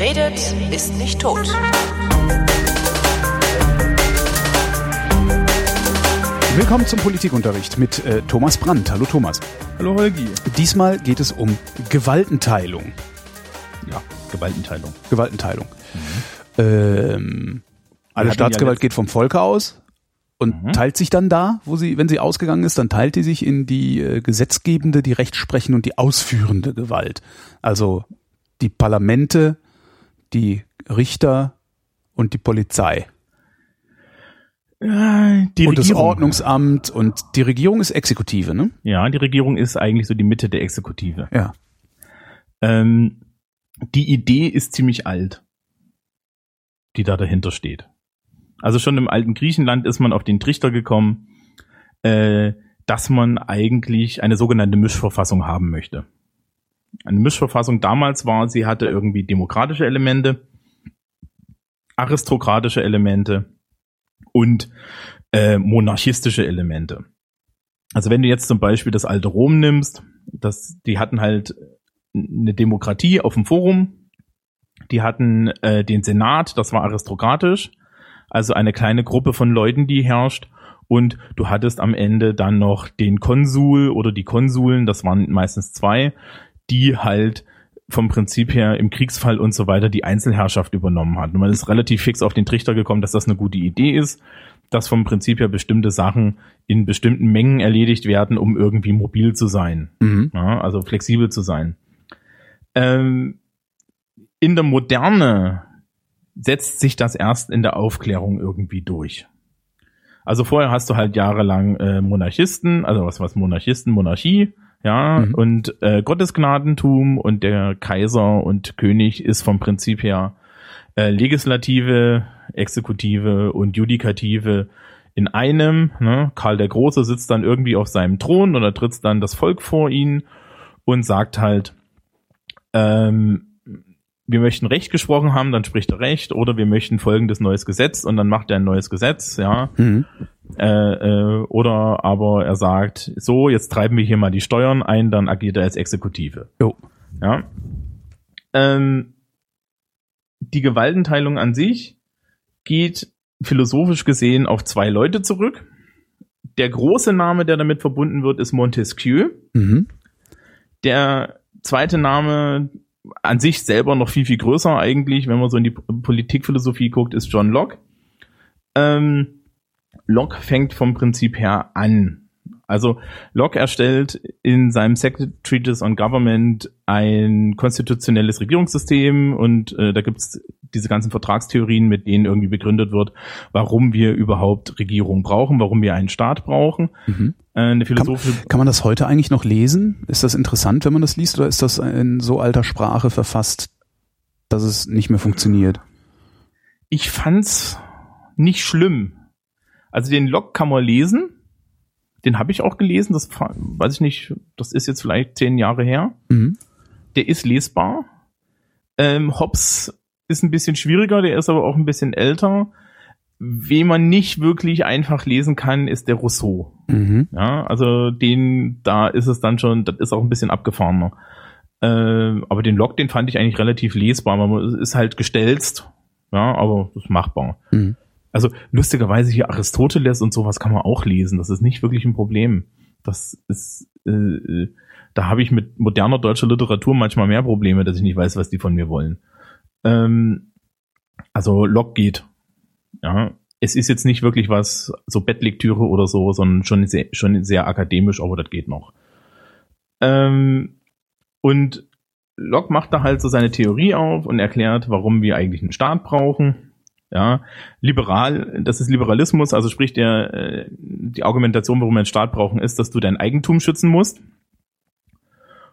Wer redet, ist nicht tot. Willkommen zum Politikunterricht mit äh, Thomas Brandt. Hallo Thomas. Hallo Holgi. Diesmal geht es um Gewaltenteilung. Ja, Gewaltenteilung. Gewaltenteilung. Mhm. Ähm, alle Staatsgewalt ja geht vom Volke aus und mhm. teilt sich dann da, wo sie, wenn sie ausgegangen ist, dann teilt die sich in die äh, gesetzgebende, die rechtsprechende und die ausführende Gewalt. Also die Parlamente, die Richter und die Polizei. Ja, die und Regierung. das Ordnungsamt und die Regierung ist Exekutive, ne? Ja, die Regierung ist eigentlich so die Mitte der Exekutive. Ja. Ähm, die Idee ist ziemlich alt, die da dahinter steht. Also schon im alten Griechenland ist man auf den Trichter gekommen, äh, dass man eigentlich eine sogenannte Mischverfassung haben möchte. Eine Mischverfassung. Damals war, sie hatte irgendwie demokratische Elemente, aristokratische Elemente und äh, monarchistische Elemente. Also wenn du jetzt zum Beispiel das alte Rom nimmst, das, die hatten halt eine Demokratie auf dem Forum, die hatten äh, den Senat, das war aristokratisch, also eine kleine Gruppe von Leuten, die herrscht, und du hattest am Ende dann noch den Konsul oder die Konsuln, das waren meistens zwei, die halt vom Prinzip her im Kriegsfall und so weiter die Einzelherrschaft übernommen hat. Und man ist relativ fix auf den Trichter gekommen, dass das eine gute Idee ist, dass vom Prinzip her bestimmte Sachen in bestimmten Mengen erledigt werden, um irgendwie mobil zu sein. Mhm. Ja, also flexibel zu sein. Ähm, in der Moderne setzt sich das erst in der Aufklärung irgendwie durch. Also vorher hast du halt jahrelang äh, Monarchisten, also was was Monarchisten, Monarchie, ja, mhm. und äh, Gottesgnadentum und der Kaiser und König ist vom Prinzip her äh, Legislative, Exekutive und Judikative in einem. Ne? Karl der Große sitzt dann irgendwie auf seinem Thron oder tritt dann das Volk vor ihn und sagt halt, ähm, wir möchten Recht gesprochen haben, dann spricht er Recht, oder wir möchten folgendes neues Gesetz und dann macht er ein neues Gesetz, ja. Mhm. Äh, äh, oder aber er sagt, so, jetzt treiben wir hier mal die Steuern ein, dann agiert er als Exekutive. Jo. Ja. Ähm, die Gewaltenteilung an sich geht philosophisch gesehen auf zwei Leute zurück. Der große Name, der damit verbunden wird, ist Montesquieu. Mhm. Der zweite Name, an sich selber noch viel, viel größer eigentlich, wenn man so in die Politikphilosophie guckt, ist John Locke. Ähm, Locke fängt vom Prinzip her an. Also Locke erstellt in seinem Second Treatise on Government ein konstitutionelles Regierungssystem und äh, da gibt's diese ganzen Vertragstheorien, mit denen irgendwie begründet wird, warum wir überhaupt Regierung brauchen, warum wir einen Staat brauchen. Mhm. Äh, eine philosophische kann, kann man das heute eigentlich noch lesen? Ist das interessant, wenn man das liest, oder ist das in so alter Sprache verfasst, dass es nicht mehr funktioniert? Ich fand's nicht schlimm. Also den Log kann man lesen. Den habe ich auch gelesen. Das weiß ich nicht. Das ist jetzt vielleicht zehn Jahre her. Mhm. Der ist lesbar. Ähm, Hobbes ist ein bisschen schwieriger. Der ist aber auch ein bisschen älter. Wen man nicht wirklich einfach lesen kann, ist der Rousseau. Mhm. Ja, also den, da ist es dann schon, das ist auch ein bisschen abgefahrener. Äh, aber den Log, den fand ich eigentlich relativ lesbar. Man ist halt gestelzt. Ja, aber das ist machbar. Mhm. Also lustigerweise hier Aristoteles und sowas kann man auch lesen. Das ist nicht wirklich ein Problem. Das ist, äh, äh da habe ich mit moderner deutscher Literatur manchmal mehr Probleme, dass ich nicht weiß, was die von mir wollen. Ähm, also Log geht. Ja, es ist jetzt nicht wirklich was, so Bettlektüre oder so, sondern schon sehr, schon sehr akademisch, aber das geht noch. Ähm, und Locke macht da halt so seine Theorie auf und erklärt, warum wir eigentlich einen Staat brauchen. Ja, liberal, das ist Liberalismus, also sprich der, äh, die Argumentation, warum wir einen Staat brauchen, ist, dass du dein Eigentum schützen musst.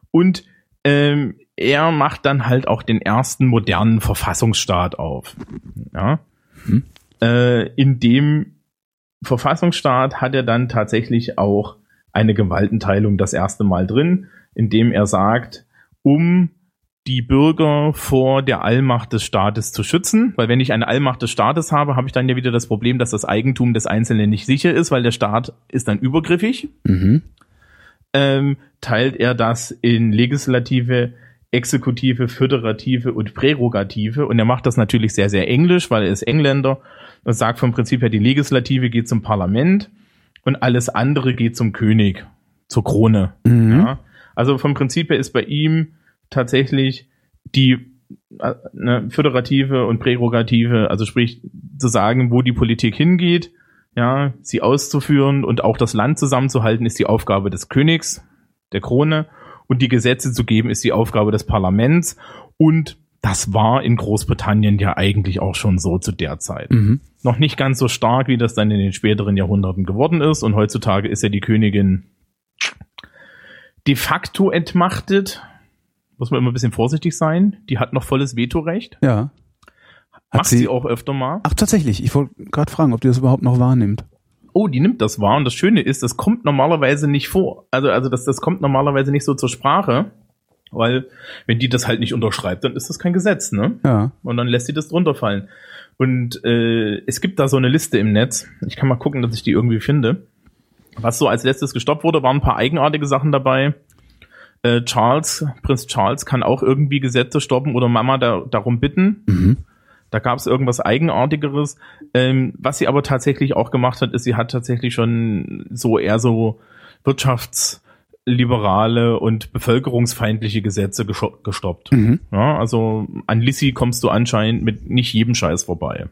Und ähm, er macht dann halt auch den ersten modernen Verfassungsstaat auf. Ja. Hm. Äh, in dem Verfassungsstaat hat er dann tatsächlich auch eine Gewaltenteilung das erste Mal drin, indem er sagt, um die Bürger vor der Allmacht des Staates zu schützen, weil wenn ich eine Allmacht des Staates habe, habe ich dann ja wieder das Problem, dass das Eigentum des Einzelnen nicht sicher ist, weil der Staat ist dann übergriffig. Mhm. Ähm, teilt er das in Legislative, Exekutive, Föderative und Prärogative. Und er macht das natürlich sehr, sehr englisch, weil er ist Engländer und sagt vom Prinzip her, die Legislative geht zum Parlament und alles andere geht zum König, zur Krone. Mhm. Ja. Also vom Prinzip her ist bei ihm tatsächlich die äh, ne, Föderative und Prärogative, also sprich zu sagen, wo die Politik hingeht, ja, sie auszuführen und auch das Land zusammenzuhalten, ist die Aufgabe des Königs, der Krone und die Gesetze zu geben, ist die Aufgabe des Parlaments. Und das war in Großbritannien ja eigentlich auch schon so zu der Zeit. Mhm. Noch nicht ganz so stark, wie das dann in den späteren Jahrhunderten geworden ist. Und heutzutage ist ja die Königin de facto entmachtet. Muss man immer ein bisschen vorsichtig sein. Die hat noch volles Vetorecht. Ja. Hat Macht sie, sie auch öfter mal. Ach, tatsächlich. Ich wollte gerade fragen, ob die das überhaupt noch wahrnimmt oh, die nimmt das wahr. Und das Schöne ist, das kommt normalerweise nicht vor. Also, also das, das kommt normalerweise nicht so zur Sprache. Weil, wenn die das halt nicht unterschreibt, dann ist das kein Gesetz, ne? Ja. Und dann lässt sie das drunter fallen. Und äh, es gibt da so eine Liste im Netz. Ich kann mal gucken, dass ich die irgendwie finde. Was so als letztes gestoppt wurde, waren ein paar eigenartige Sachen dabei. Äh, Charles, Prinz Charles kann auch irgendwie Gesetze stoppen oder Mama da, darum bitten. Mhm. Da gab es irgendwas Eigenartigeres. Ähm, was sie aber tatsächlich auch gemacht hat, ist, sie hat tatsächlich schon so eher so wirtschaftsliberale und bevölkerungsfeindliche Gesetze gestoppt. Mhm. Ja, also an Lissy kommst du anscheinend mit nicht jedem Scheiß vorbei.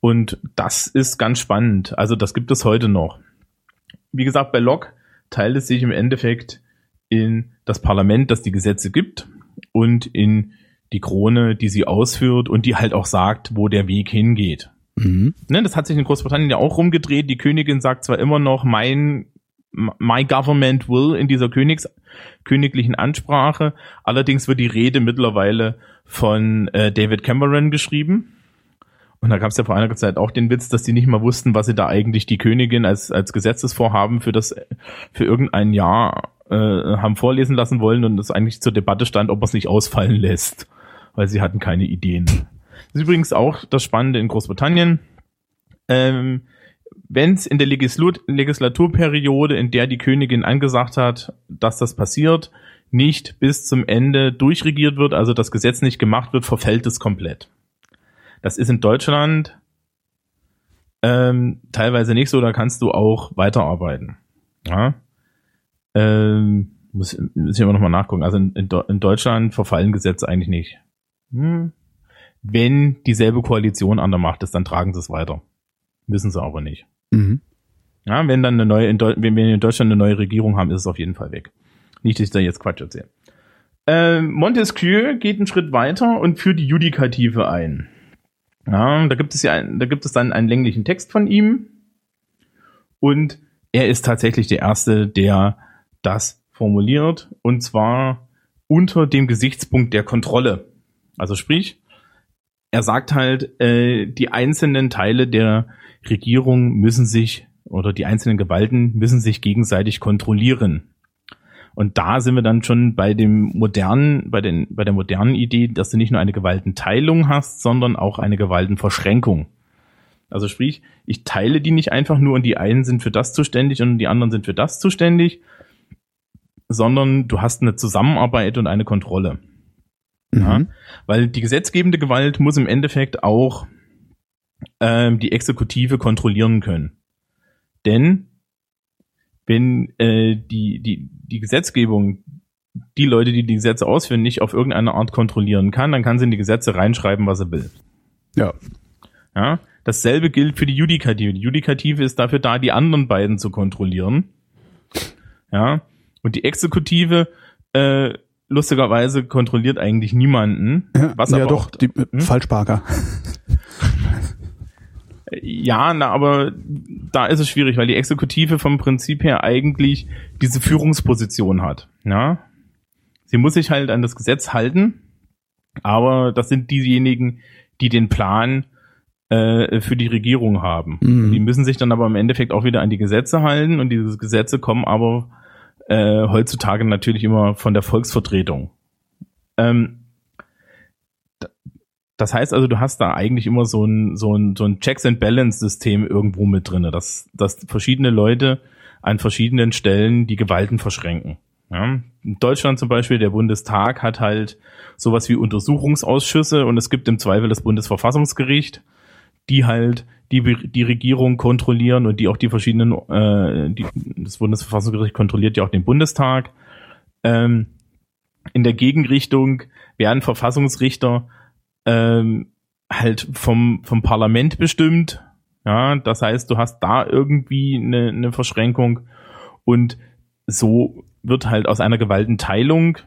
Und das ist ganz spannend. Also das gibt es heute noch. Wie gesagt, bei Locke teilt es sich im Endeffekt in das Parlament, das die Gesetze gibt, und in die Krone, die sie ausführt und die halt auch sagt, wo der Weg hingeht. Mhm. Ne, das hat sich in Großbritannien ja auch rumgedreht. Die Königin sagt zwar immer noch, mein My Government will in dieser Königs königlichen Ansprache. Allerdings wird die Rede mittlerweile von äh, David Cameron geschrieben. Und da gab es ja vor einiger Zeit auch den Witz, dass die nicht mal wussten, was sie da eigentlich die Königin als, als Gesetzesvorhaben für das, für irgendein Jahr äh, haben vorlesen lassen wollen und es eigentlich zur Debatte stand, ob man es nicht ausfallen lässt weil sie hatten keine Ideen. Das ist übrigens auch das Spannende in Großbritannien. Ähm, Wenn es in der Legislat Legislaturperiode, in der die Königin angesagt hat, dass das passiert, nicht bis zum Ende durchregiert wird, also das Gesetz nicht gemacht wird, verfällt es komplett. Das ist in Deutschland ähm, teilweise nicht so, da kannst du auch weiterarbeiten. Ja? Ähm, muss, muss ich aber nochmal nachgucken. Also in, in, in Deutschland verfallen Gesetze eigentlich nicht. Hm. Wenn dieselbe Koalition an der Macht ist, dann tragen sie es weiter. Wissen sie aber nicht. Mhm. Ja, wenn dann eine neue, in wenn wir in Deutschland eine neue Regierung haben, ist es auf jeden Fall weg. Nicht, dass ich da jetzt Quatsch erzähle. Äh, Montesquieu geht einen Schritt weiter und führt die Judikative ein. Ja, da gibt es ja, ein, da gibt es dann einen länglichen Text von ihm. Und er ist tatsächlich der Erste, der das formuliert. Und zwar unter dem Gesichtspunkt der Kontrolle. Also sprich, er sagt halt, äh, die einzelnen Teile der Regierung müssen sich oder die einzelnen Gewalten müssen sich gegenseitig kontrollieren. Und da sind wir dann schon bei dem modernen, bei den, bei der modernen Idee, dass du nicht nur eine Gewaltenteilung hast, sondern auch eine Gewaltenverschränkung. Also sprich, ich teile die nicht einfach nur und die einen sind für das zuständig und die anderen sind für das zuständig, sondern du hast eine Zusammenarbeit und eine Kontrolle. Ja? Mhm. Weil die gesetzgebende Gewalt muss im Endeffekt auch ähm, die Exekutive kontrollieren können. Denn wenn äh, die, die, die Gesetzgebung die Leute, die die Gesetze ausführen, nicht auf irgendeine Art kontrollieren kann, dann kann sie in die Gesetze reinschreiben, was sie will. Ja. Ja. Dasselbe gilt für die Judikative. Die Judikative ist dafür da, die anderen beiden zu kontrollieren. Ja. Und die Exekutive äh, lustigerweise kontrolliert eigentlich niemanden. Was ja, aber doch, die hm? Falschparker. Ja, na, aber da ist es schwierig, weil die Exekutive vom Prinzip her eigentlich diese Führungsposition hat. Ja? Sie muss sich halt an das Gesetz halten, aber das sind diejenigen, die den Plan äh, für die Regierung haben. Mhm. Die müssen sich dann aber im Endeffekt auch wieder an die Gesetze halten und diese Gesetze kommen aber äh, heutzutage natürlich immer von der Volksvertretung. Ähm, das heißt also, du hast da eigentlich immer so ein, so ein, so ein Checks and Balance System irgendwo mit drinne, dass, dass verschiedene Leute an verschiedenen Stellen die Gewalten verschränken. Ja, in Deutschland zum Beispiel, der Bundestag hat halt sowas wie Untersuchungsausschüsse und es gibt im Zweifel das Bundesverfassungsgericht, die halt die, die Regierung kontrollieren und die auch die verschiedenen, äh, die, das Bundesverfassungsgericht kontrolliert ja auch den Bundestag. Ähm, in der Gegenrichtung werden Verfassungsrichter ähm, halt vom, vom Parlament bestimmt. Ja, das heißt, du hast da irgendwie eine, eine Verschränkung und so wird halt aus einer Gewaltenteilung,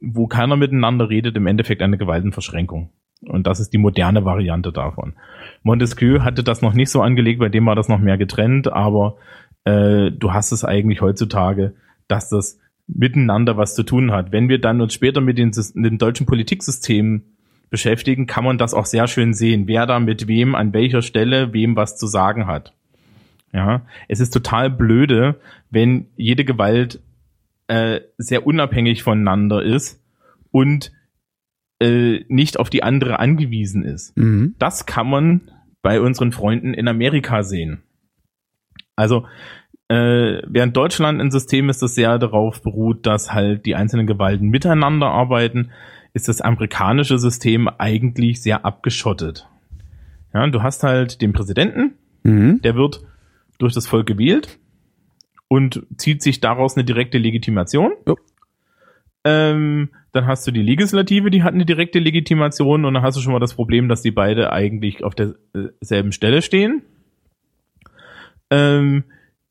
wo keiner miteinander redet, im Endeffekt eine Gewaltenverschränkung. Und das ist die moderne Variante davon. Montesquieu hatte das noch nicht so angelegt, bei dem war das noch mehr getrennt, aber äh, du hast es eigentlich heutzutage, dass das miteinander was zu tun hat. Wenn wir dann uns später mit den, dem deutschen Politiksystem beschäftigen, kann man das auch sehr schön sehen, wer da mit wem an welcher Stelle wem was zu sagen hat. Ja, es ist total blöde, wenn jede Gewalt äh, sehr unabhängig voneinander ist und äh, nicht auf die andere angewiesen ist. Mhm. Das kann man bei unseren Freunden in Amerika sehen. Also äh, während Deutschland ein System ist, das sehr darauf beruht, dass halt die einzelnen Gewalten miteinander arbeiten, ist das amerikanische System eigentlich sehr abgeschottet. Ja, du hast halt den Präsidenten, mhm. der wird durch das Volk gewählt und zieht sich daraus eine direkte Legitimation. Ähm, dann hast du die Legislative, die hat eine direkte Legitimation und dann hast du schon mal das Problem, dass die beide eigentlich auf derselben Stelle stehen. Ähm,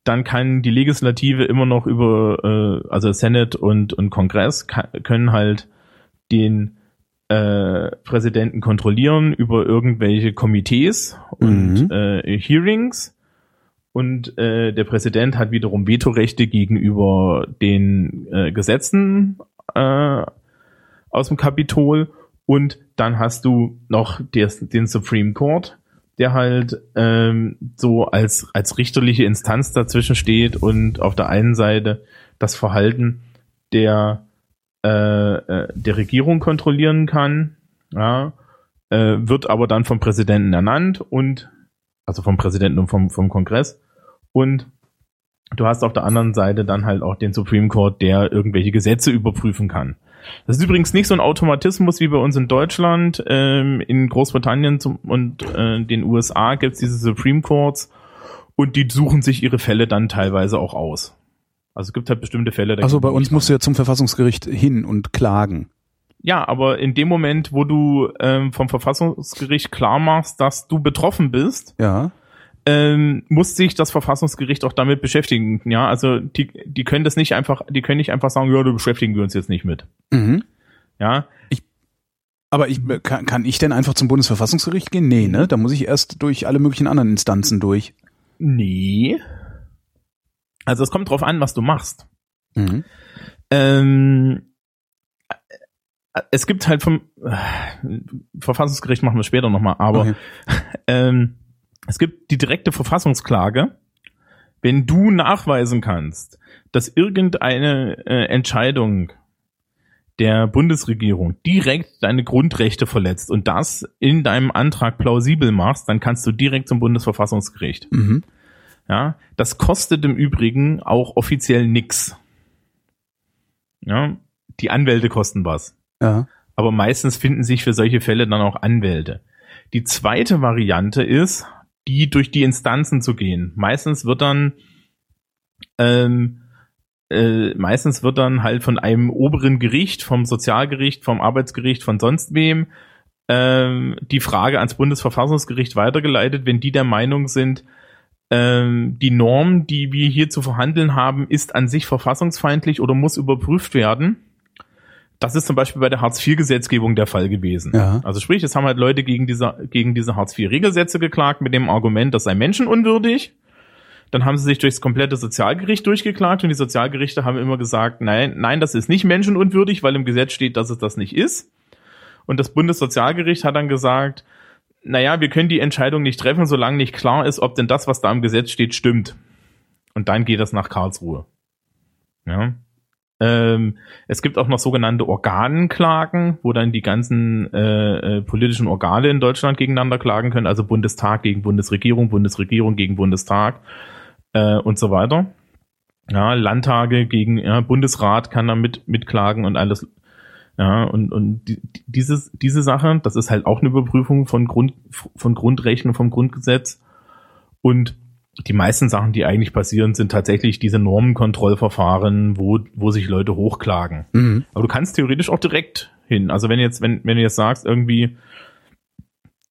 dann kann die Legislative immer noch über, äh, also Senate und, und Kongress kann, können halt den äh, Präsidenten kontrollieren über irgendwelche Komitees und mhm. äh, Hearings. Und äh, der Präsident hat wiederum Vetorechte gegenüber den äh, Gesetzen äh, aus dem Kapitol. Und dann hast du noch des, den Supreme Court, der halt ähm, so als, als richterliche Instanz dazwischen steht und auf der einen Seite das Verhalten der, äh, äh, der Regierung kontrollieren kann, ja, äh, wird aber dann vom Präsidenten ernannt und also vom Präsidenten und vom, vom Kongress und du hast auf der anderen Seite dann halt auch den Supreme Court, der irgendwelche Gesetze überprüfen kann. Das ist übrigens nicht so ein Automatismus wie bei uns in Deutschland. Ähm, in Großbritannien zum, und äh, den USA gibt es diese Supreme Courts und die suchen sich ihre Fälle dann teilweise auch aus. Also es gibt halt bestimmte Fälle. Also bei uns musst du ja zum Verfassungsgericht hin und klagen. Ja, aber in dem Moment, wo du ähm, vom Verfassungsgericht klar machst, dass du betroffen bist, ja ähm, muss sich das Verfassungsgericht auch damit beschäftigen. Ja, also die, die können das nicht einfach, die können nicht einfach sagen, ja, du beschäftigen wir uns jetzt nicht mit. Mhm. Ja. Ich, aber ich, kann, kann ich denn einfach zum Bundesverfassungsgericht gehen? Nee, ne? Da muss ich erst durch alle möglichen anderen Instanzen durch. Nee. Also es kommt drauf an, was du machst. Mhm. Ähm, es gibt halt vom äh, Verfassungsgericht machen wir später nochmal, aber okay. ähm, es gibt die direkte Verfassungsklage, wenn du nachweisen kannst, dass irgendeine äh, Entscheidung der Bundesregierung direkt deine Grundrechte verletzt und das in deinem Antrag plausibel machst, dann kannst du direkt zum Bundesverfassungsgericht. Mhm. Ja, das kostet im Übrigen auch offiziell nix. Ja, die Anwälte kosten was. Ja. Aber meistens finden sich für solche Fälle dann auch Anwälte. Die zweite Variante ist, die durch die Instanzen zu gehen. Meistens wird dann ähm, äh, meistens wird dann halt von einem oberen Gericht, vom Sozialgericht, vom Arbeitsgericht, von sonst wem ähm, die Frage ans Bundesverfassungsgericht weitergeleitet, wenn die der Meinung sind, ähm, die Norm, die wir hier zu verhandeln haben, ist an sich verfassungsfeindlich oder muss überprüft werden das ist zum Beispiel bei der Hartz-IV-Gesetzgebung der Fall gewesen. Ja. Also sprich, es haben halt Leute gegen diese, gegen diese Hartz-IV-Regelsätze geklagt mit dem Argument, das sei menschenunwürdig. Dann haben sie sich durchs komplette Sozialgericht durchgeklagt und die Sozialgerichte haben immer gesagt, nein, nein, das ist nicht menschenunwürdig, weil im Gesetz steht, dass es das nicht ist. Und das Bundessozialgericht hat dann gesagt, naja, wir können die Entscheidung nicht treffen, solange nicht klar ist, ob denn das, was da im Gesetz steht, stimmt. Und dann geht das nach Karlsruhe. Ja. Ähm, es gibt auch noch sogenannte Organklagen, wo dann die ganzen äh, äh, politischen Organe in Deutschland gegeneinander klagen können, also Bundestag gegen Bundesregierung, Bundesregierung gegen Bundestag äh, und so weiter. Ja, Landtage gegen ja, Bundesrat kann da mit, mitklagen und alles. Ja, und, und die, dieses, diese Sache, das ist halt auch eine Überprüfung von Grund, von Grundrechten, vom Grundgesetz. Und die meisten Sachen, die eigentlich passieren, sind tatsächlich diese Normenkontrollverfahren, wo, wo sich Leute hochklagen. Mhm. Aber du kannst theoretisch auch direkt hin. Also wenn jetzt, wenn, wenn du jetzt sagst, irgendwie,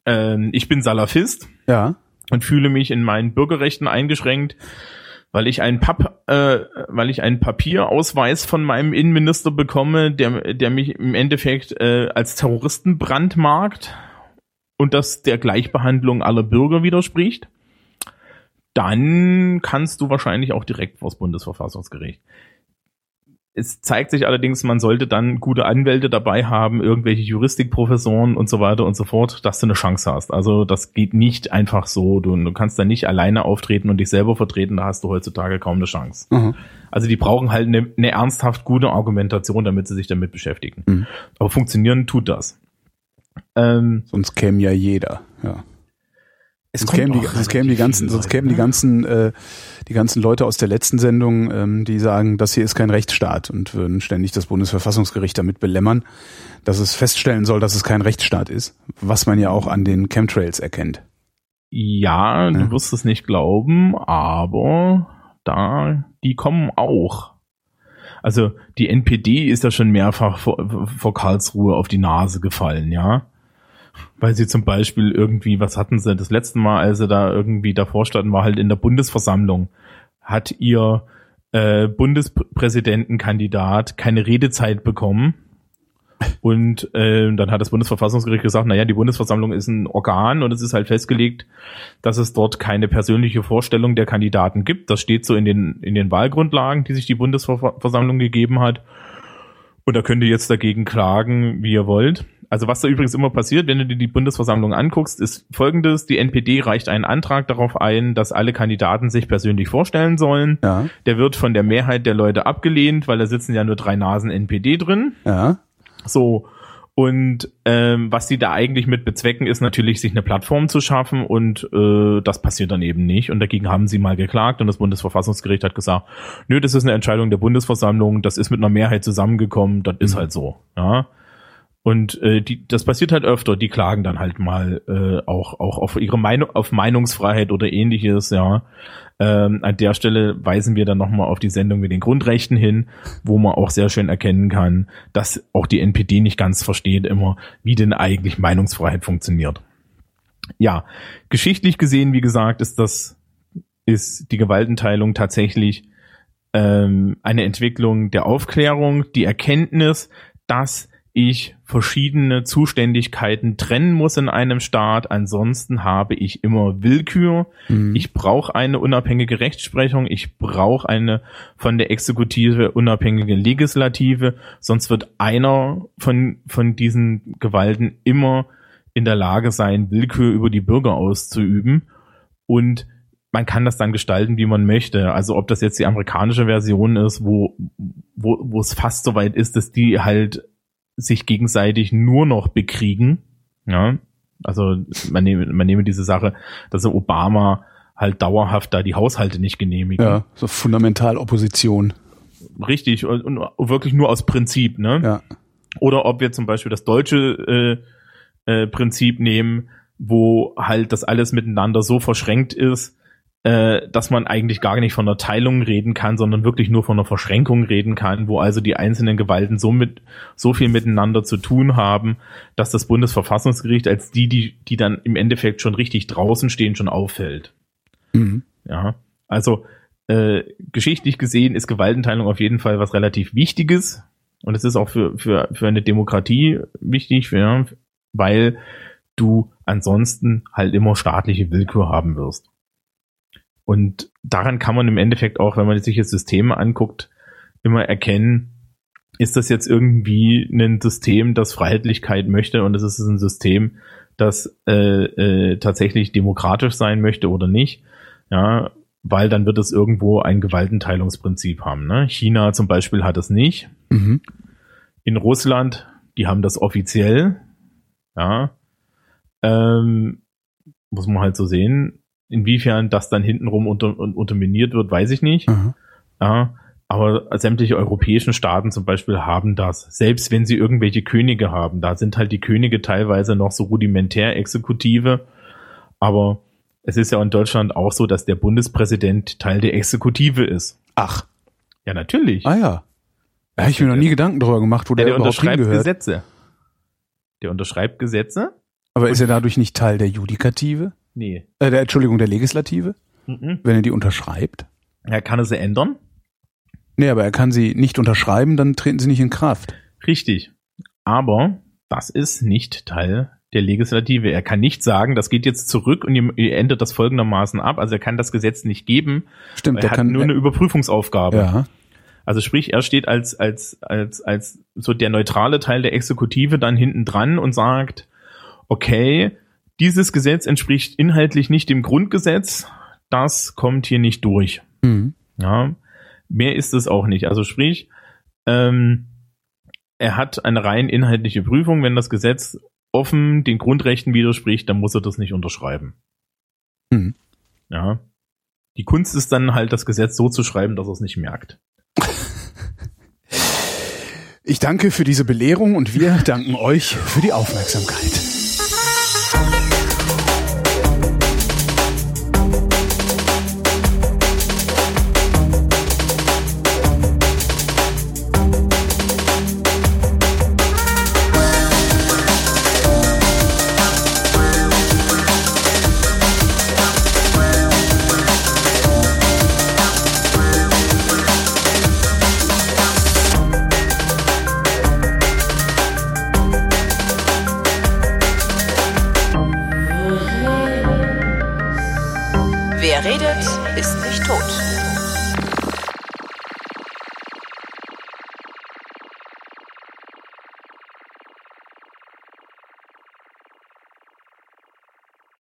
äh, ich bin Salafist ja. und fühle mich in meinen Bürgerrechten eingeschränkt, weil ich einen Pap, äh, weil ich einen Papierausweis von meinem Innenminister bekomme, der, der mich im Endeffekt äh, als Terroristen brandmarkt und das der Gleichbehandlung aller Bürger widerspricht dann kannst du wahrscheinlich auch direkt vors Bundesverfassungsgericht. Es zeigt sich allerdings, man sollte dann gute Anwälte dabei haben, irgendwelche Juristikprofessoren und so weiter und so fort, dass du eine Chance hast. Also das geht nicht einfach so. Du, du kannst da nicht alleine auftreten und dich selber vertreten, da hast du heutzutage kaum eine Chance. Mhm. Also die brauchen halt eine, eine, ernsthaft gute Argumentation, damit sie sich damit beschäftigen. Mhm. Aber funktionieren tut das. Ähm, Sonst käme ja jeder, ja. Es sonst kämen, die, sonst kämen die ganzen, sonst kämen die ne? ganzen, äh, die ganzen Leute aus der letzten Sendung, ähm, die sagen, das hier ist kein Rechtsstaat und würden ständig das Bundesverfassungsgericht damit belämmern, dass es feststellen soll, dass es kein Rechtsstaat ist, was man ja auch an den Chemtrails erkennt. Ja, du wirst es nicht glauben, aber da, die kommen auch. Also die NPD ist ja schon mehrfach vor, vor Karlsruhe auf die Nase gefallen, ja weil sie zum Beispiel irgendwie, was hatten sie das letzte Mal, als sie da irgendwie davor standen, war halt in der Bundesversammlung, hat ihr äh, Bundespräsidentenkandidat keine Redezeit bekommen. Und äh, dann hat das Bundesverfassungsgericht gesagt, naja, die Bundesversammlung ist ein Organ und es ist halt festgelegt, dass es dort keine persönliche Vorstellung der Kandidaten gibt. Das steht so in den, in den Wahlgrundlagen, die sich die Bundesversammlung gegeben hat. Und da könnt ihr jetzt dagegen klagen, wie ihr wollt. Also was da übrigens immer passiert, wenn du dir die Bundesversammlung anguckst, ist folgendes. Die NPD reicht einen Antrag darauf ein, dass alle Kandidaten sich persönlich vorstellen sollen. Ja. Der wird von der Mehrheit der Leute abgelehnt, weil da sitzen ja nur drei Nasen NPD drin. Ja. So. Und ähm, was die da eigentlich mit bezwecken, ist natürlich, sich eine Plattform zu schaffen und äh, das passiert dann eben nicht. Und dagegen haben sie mal geklagt und das Bundesverfassungsgericht hat gesagt, nö, das ist eine Entscheidung der Bundesversammlung, das ist mit einer Mehrheit zusammengekommen, das mhm. ist halt so. Ja. Und äh, die, das passiert halt öfter, die klagen dann halt mal äh, auch, auch auf ihre Meinung, auf Meinungsfreiheit oder ähnliches, ja. Ähm, an der Stelle weisen wir dann nochmal auf die Sendung mit den Grundrechten hin, wo man auch sehr schön erkennen kann, dass auch die NPD nicht ganz versteht immer, wie denn eigentlich Meinungsfreiheit funktioniert. Ja, geschichtlich gesehen, wie gesagt, ist das, ist die Gewaltenteilung tatsächlich ähm, eine Entwicklung der Aufklärung, die Erkenntnis, dass ich verschiedene Zuständigkeiten trennen muss in einem Staat. Ansonsten habe ich immer Willkür. Mhm. Ich brauche eine unabhängige Rechtsprechung. Ich brauche eine von der Exekutive unabhängige Legislative. Sonst wird einer von, von diesen Gewalten immer in der Lage sein, Willkür über die Bürger auszuüben. Und man kann das dann gestalten, wie man möchte. Also ob das jetzt die amerikanische Version ist, wo, wo, wo es fast so weit ist, dass die halt sich gegenseitig nur noch bekriegen. Ja, also man nehme, man nehme diese Sache, dass Obama halt dauerhaft da die Haushalte nicht genehmigt. Ja, so fundamental Opposition. Richtig, und, und wirklich nur aus Prinzip, ne? Ja. Oder ob wir zum Beispiel das deutsche äh, äh, Prinzip nehmen, wo halt das alles miteinander so verschränkt ist, äh, dass man eigentlich gar nicht von einer Teilung reden kann, sondern wirklich nur von einer Verschränkung reden kann, wo also die einzelnen Gewalten so mit so viel miteinander zu tun haben, dass das Bundesverfassungsgericht als die, die, die dann im Endeffekt schon richtig draußen stehen, schon auffällt. Mhm. Ja, also äh, geschichtlich gesehen ist Gewaltenteilung auf jeden Fall was relativ Wichtiges und es ist auch für, für, für eine Demokratie wichtig, für, weil du ansonsten halt immer staatliche Willkür haben wirst. Und daran kann man im Endeffekt auch, wenn man sich jetzt Systeme anguckt, immer erkennen, ist das jetzt irgendwie ein System, das Freiheitlichkeit möchte und es ist ein System, das äh, äh, tatsächlich demokratisch sein möchte oder nicht. Ja, weil dann wird es irgendwo ein Gewaltenteilungsprinzip haben. Ne? China zum Beispiel hat es nicht. Mhm. In Russland, die haben das offiziell. Ja, ähm, muss man halt so sehen. Inwiefern das dann hintenrum unter, unterminiert wird, weiß ich nicht. Mhm. Ja, aber sämtliche europäischen Staaten zum Beispiel haben das. Selbst wenn sie irgendwelche Könige haben. Da sind halt die Könige teilweise noch so rudimentär Exekutive. Aber es ist ja in Deutschland auch so, dass der Bundespräsident Teil der Exekutive ist. Ach. Ja, natürlich. Ah ja. Da habe ich mir noch nie Gedanken darüber gemacht, wo der, der, der überhaupt unterschreibt hingehört. Gesetze. Der unterschreibt Gesetze? Aber ist er dadurch nicht Teil der Judikative? Nee. Äh, der, Entschuldigung, der Legislative? Mhm. Wenn er die unterschreibt? Er kann es ändern. Nee, aber er kann sie nicht unterschreiben, dann treten sie nicht in Kraft. Richtig. Aber das ist nicht Teil der Legislative. Er kann nicht sagen, das geht jetzt zurück und ihr, ändert das folgendermaßen ab. Also er kann das Gesetz nicht geben. Stimmt, Er hat kann nur eine Überprüfungsaufgabe. Ja. Also sprich, er steht als, als, als, als so der neutrale Teil der Exekutive dann hinten dran und sagt, okay, dieses Gesetz entspricht inhaltlich nicht dem Grundgesetz, das kommt hier nicht durch. Mhm. Ja, mehr ist es auch nicht. Also sprich, ähm, er hat eine rein inhaltliche Prüfung. Wenn das Gesetz offen den Grundrechten widerspricht, dann muss er das nicht unterschreiben. Mhm. Ja. Die Kunst ist dann halt, das Gesetz so zu schreiben, dass er es nicht merkt. Ich danke für diese Belehrung und wir danken euch für die Aufmerksamkeit.